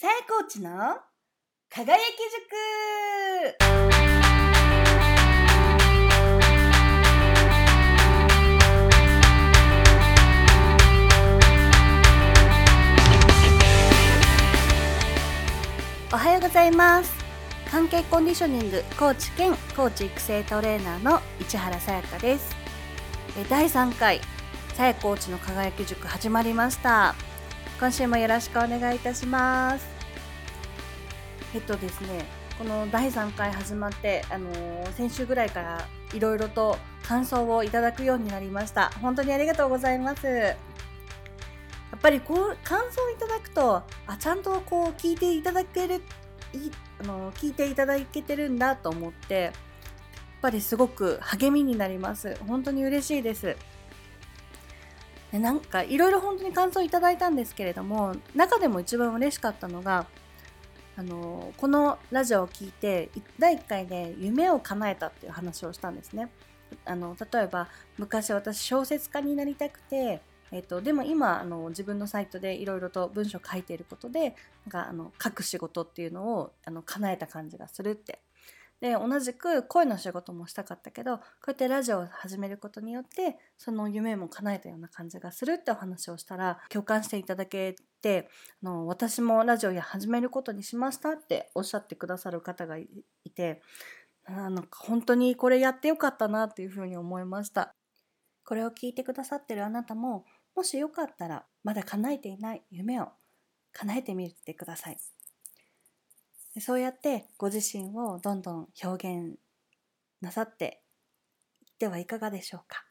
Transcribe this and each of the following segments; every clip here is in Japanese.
さやコーチの輝き塾。おはようございます。関係コンディショニングコーチ兼コーチ育成トレーナーの市原さやかです。第3回さやコーチの輝き塾始まりました。今週もよろしくお願いいたします。えっとですねこの第3回始まってあのー先週ぐらいからいろいろと感想をいただくようになりました。本当にありがとうございます。やっぱりこう感想をいただくとあちゃんとこう聞いていただけるいあの聞いていただけてるんだと思ってやっぱりすごく励みになります。本当に嬉しいです。でなんかいろいろ本当に感想いただいたんですけれども中でも一番嬉しかったのがあのこのラジオを聞いて第1回で夢を叶えたっていう話をしたんですね。あの例えば昔私小説家になりたくてえっと、でも今あの自分のサイトでいろいろと文章を書いていることでなんかあの書く仕事っていうのをあの叶えた感じがするってで同じく声の仕事もしたかったけどこうやってラジオを始めることによってその夢も叶えたような感じがするってお話をしたら共感していただけてあの私もラジオや始めることにしましたっておっしゃってくださる方がいてあなんか本当にこれやってよかったなっていうふうに思いました。これを聞いてくださってるあなたももしよかったらまだ叶えていない夢を叶えてみてください。そうやってご自身をどんどん表現なさっていってはいかがでしょうか？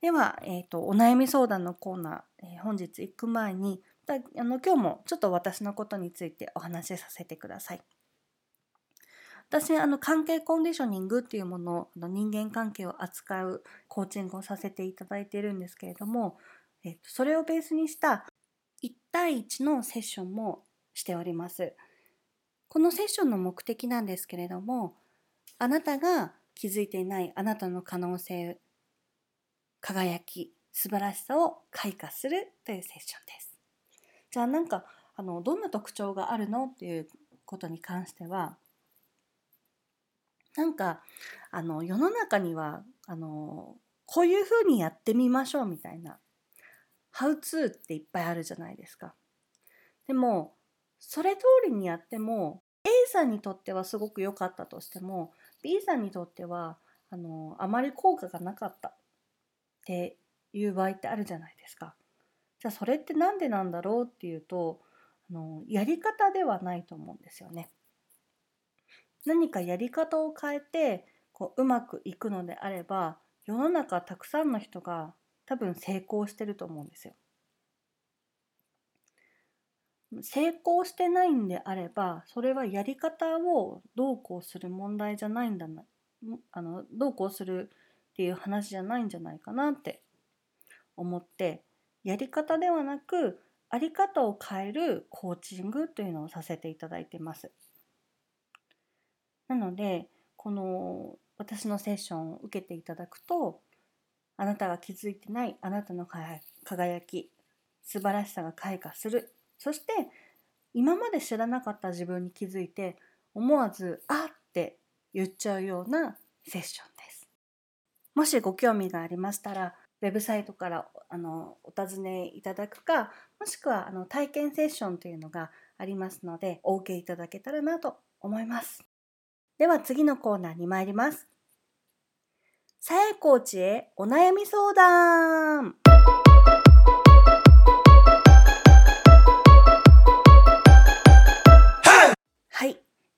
では、えーと、お悩み相談のコーナー、えー本日行く前にだあの今日もちょっと私のことについてお話しさせてください。私あの関係コンディショニングっていうものの人間関係を扱うコーチングをさせていただいているんですけれども、えっと、それをベースにした1対1のセッションもしております。このセッションの目的なんですけれどもあなたが気づいていないあなたの可能性輝き素晴らしさを開花するというセッションです。じゃあなんかあのどんな特徴があるのっていうことに関してはなんかあの世の中にはあのこういうふうにやってみましょうみたいな「ハウツー」っていっぱいあるじゃないですか。でもそれ通りにやっても A さんにとってはすごく良かったとしても B さんにとってはあのあまり効果がなかったっていう場合ってあるじゃないですか。じゃあそれって何でなんだろうっていうとあのやり方ではないと思うんですよね。何かやり方を変えてこううまくいくのであれば世の中たくさんの人が多分成功してると思うんですよ。成功してないんであればそれはやり方をどうこうする問題じゃないんだなあのどうこうするっていう話じゃないんじゃないかなって思ってやり方ではなくあり方を変えるコーチングというのをさせていただいてます。なのでこの私のセッションを受けていただくとあなたが気づいてないあなたの輝き素晴らしさが開花するそして今まで知らなかった自分に気づいて思わず「あっ!」って言っちゃうようなセッションです。もしご興味がありましたらウェブサイトからあのお尋ねいただくかもしくはあの体験セッションというのがありますのでお受けいただけたらなと思います。では次のコーナーに参ります。さやコーチへお悩み相談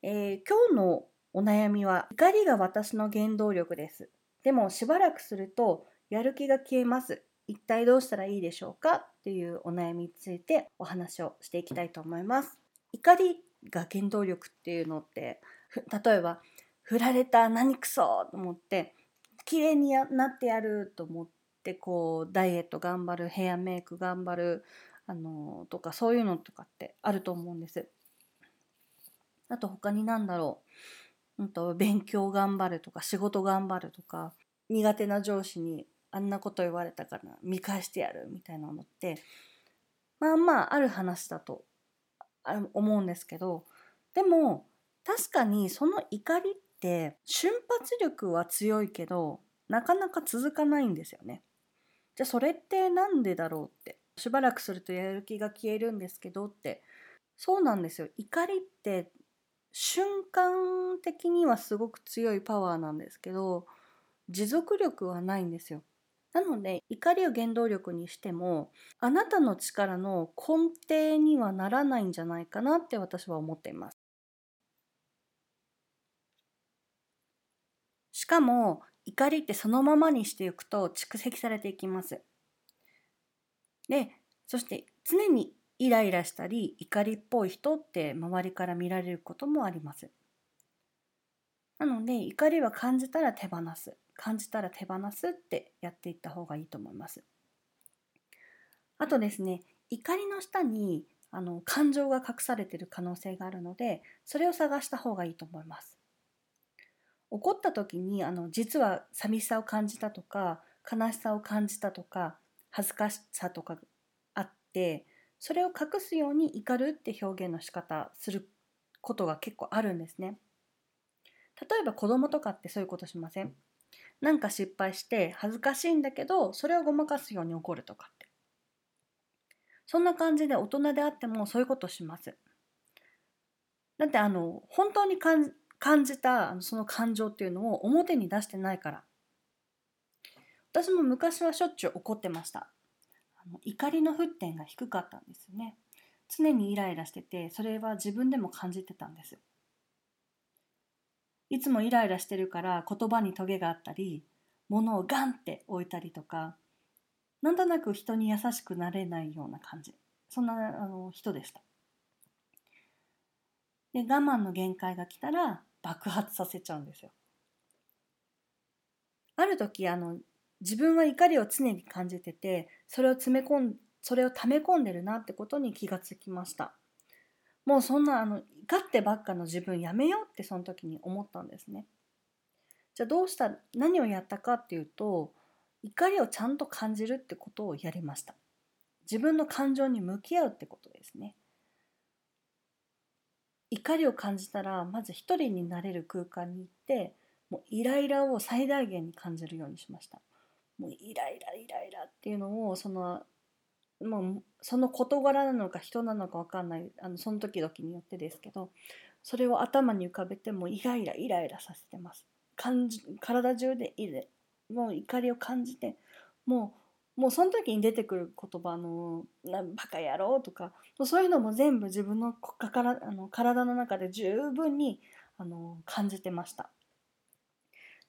えー今日のお悩みは怒りが私の原動力です。でもしばらくするとやる気が消えます。一体どうしたらいいでしょうかっていうお悩みについてお話をしていきたいと思います。怒りが原動力っていうのって例えば振られた何くそと思って綺麗にやなってやると思ってこうダイエット頑張るヘアメイク頑張るあのとかそういうのとかってあると思うんです。あと他に何だろう、うん、と勉強頑張るとか仕事頑張るとか苦手な上司にあんなこと言われたから見返してやるみたいなのってまあまあある話だと思うんですけどでも確かにその怒りって瞬発力は強いけどなかなか続かないんですよね。じゃあそれって何でだろうってしばらくするとやる気が消えるんですけどってそうなんですよ怒りって瞬間的にはすごく強いパワーなんですけど持続力はないんですよ。なので怒りを原動力にしてもあなたの力の根底にはならないんじゃないかなって私は思っています。しかも怒りってそのままにしていくと蓄積されていきます。でそして常にイライラしたり怒りっぽい人って周りから見られることもあります。なので怒りは感じたら手放す感じたら手放すってやっていった方がいいと思います。あとですね怒りの下にあの感情が隠されている可能性があるのでそれを探した方がいいと思います。怒った時にあの実は寂しさを感じたとか悲しさを感じたとか恥ずかしさとかあってそれを隠すように怒るって表現の仕方することが結構あるんですね。例えば子供とかってそういうことしません？なんか失敗して恥ずかしいんだけどそれをごまかすように怒るとかって。そんな感じで大人であってもそういうことします。だってあの本当に感感じたその感情っていうのを表に出してないから。私も昔はしょっちゅう怒ってました。怒りの沸点が低かったんですよね。常にイライラしててそれは自分でも感じてたんです。いつもイライラしてるから言葉にトゲがあったり物をガンって置いたりとかなんとなく人に優しくなれないような感じ。そんなあの人でした。で我慢の限界が来たら爆発させちゃうんですよ。ある時あの自分は怒りを常に感じててそれを詰め込んそれを溜め込んでるなってことに気がつきました。もうそんなあの怒ってばっかの自分やめようってその時に思ったんですね。じゃあどうした何をやったかっていうと怒りをちゃんと感じるってことをやりました。自分の感情に向き合うってことですね。怒りを感じたらまず一人になれる空間に行ってもうイライラを最大限に感じるようにしましたもうイライライライラっていうのをそのもうその事柄なのか人なのか分かんないあのその時々によってですけどそれを頭に浮かべてもうイライライライラさせてます。感じ体中でいれもう怒りを感じてもうもうその時に出てくる言葉の「なバカ野郎」とかそういうのも全部自分のからあの体の中で十分にあの感じてました。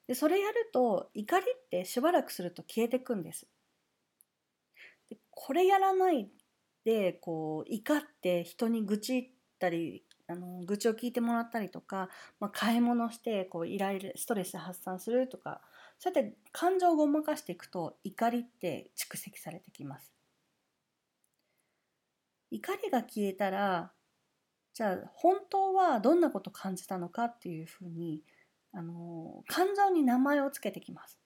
でそれやると怒りってしばらくすると消えてくんですでこれやらないでこう怒って人に愚痴ったりあの愚痴を聞いてもらったりとか、まあ、買い物してこうイライラストレス発散するとかそうやって感情をごまかしていくと怒りって蓄積されてきます。怒りが消えたらじゃあ本当はどんなこと感じたのかっていうふうにあの感情に名前をつけてきます。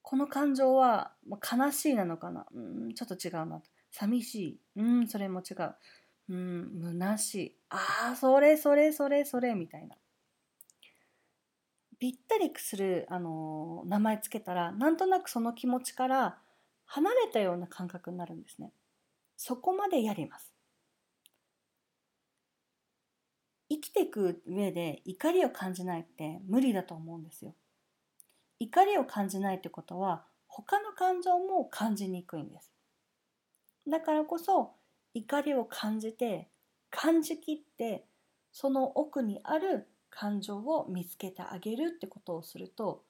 この感情は悲しいなのかな？うんちょっと違うな寂しいうんそれも違ううん虚しいああそれそれそれそれみたいなぴったりする、あの名前つけたらなんとなくその気持ちから離れたような感覚になるんですね。そこまでやります。生きていく上で怒りを感じないって無理だと思うんですよ。怒りを感じないってことは他の感情も感じにくいんです。だからこそ怒りを感じて感じきってその奥にある感情を見つけてあげるってことをすると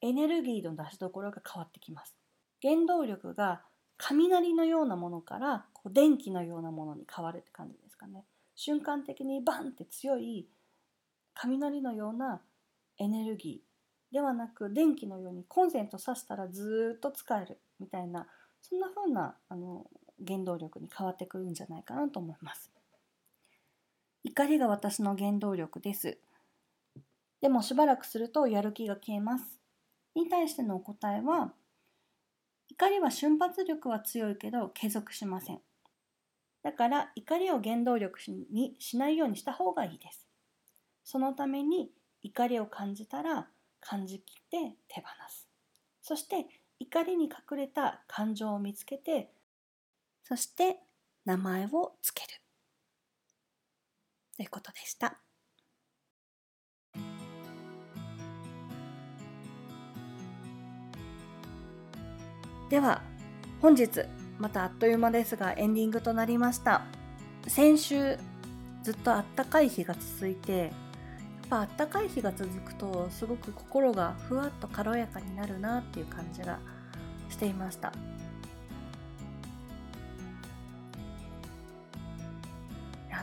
エネルギーの出しどころが変わってきます原動力が雷のようなものからこう電気のようなものに変わるって感じですかね瞬間的にバンって強い雷のようなエネルギーではなく電気のようにコンセント挿したらずっと使えるみたいなそんな風なあな原動力に変わってくるんじゃないかなと思います怒りが私の原動力ですでもしばらくするとやる気が消えます。に対してのお答えは、怒りは瞬発力は強いけど継続しません。だから怒りを原動力にしないようにした方がいいです。そのために怒りを感じたら感じきって手放す。そして怒りに隠れた感情を見つけてそして名前をつける。ということでした。では本日またあっという間ですがエンディングとなりました。先週ずっとあったかい日が続いてやっぱあったかい日が続くとすごく心がふわっと軽やかになるなっていう感じがしていました。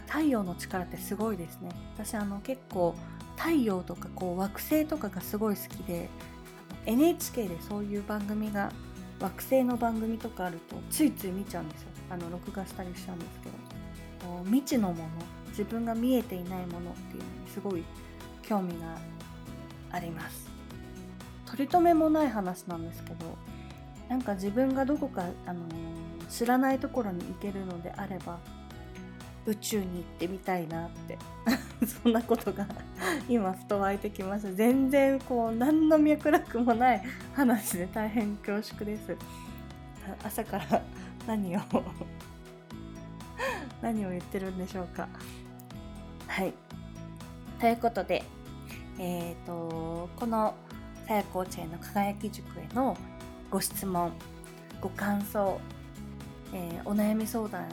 太陽の力ってすごいですね。私あの結構太陽とかこう惑星とかがすごい好きで NHK でそういう番組が惑星の番組とかあるとついつい見ちゃうんですよ。あの録画したりしちゃうんですけど。未知のもの自分が見えていないものっていうのにすごい興味があります。取り留めもない話なんですけどなんか自分がどこか、あのー、知らないところに行けるのであれば宇宙に行ってみたいなって。そんなことが今ふと湧いてきました。全然こう何の脈絡もない話で大変恐縮です。朝から何を 何を言ってるんでしょうか。はい。ということでえっ、ー、とこのさやコーチへの輝き塾へのご質問ご感想、えー、お悩み相談への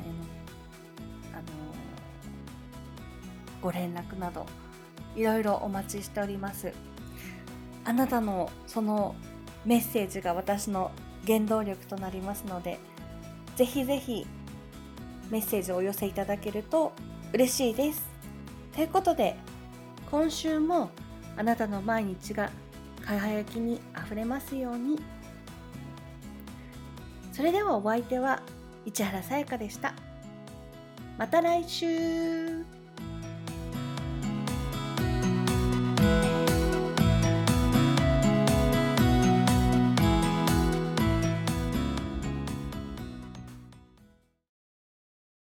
ご連絡などいろいろお待ちしております。あなたのそのメッセージが私の原動力となりますのでぜひぜひメッセージをお寄せいただけると嬉しいです。ということで今週もあなたの毎日が輝きにあふれますように。それではお相手は市原さやかでした。また来週。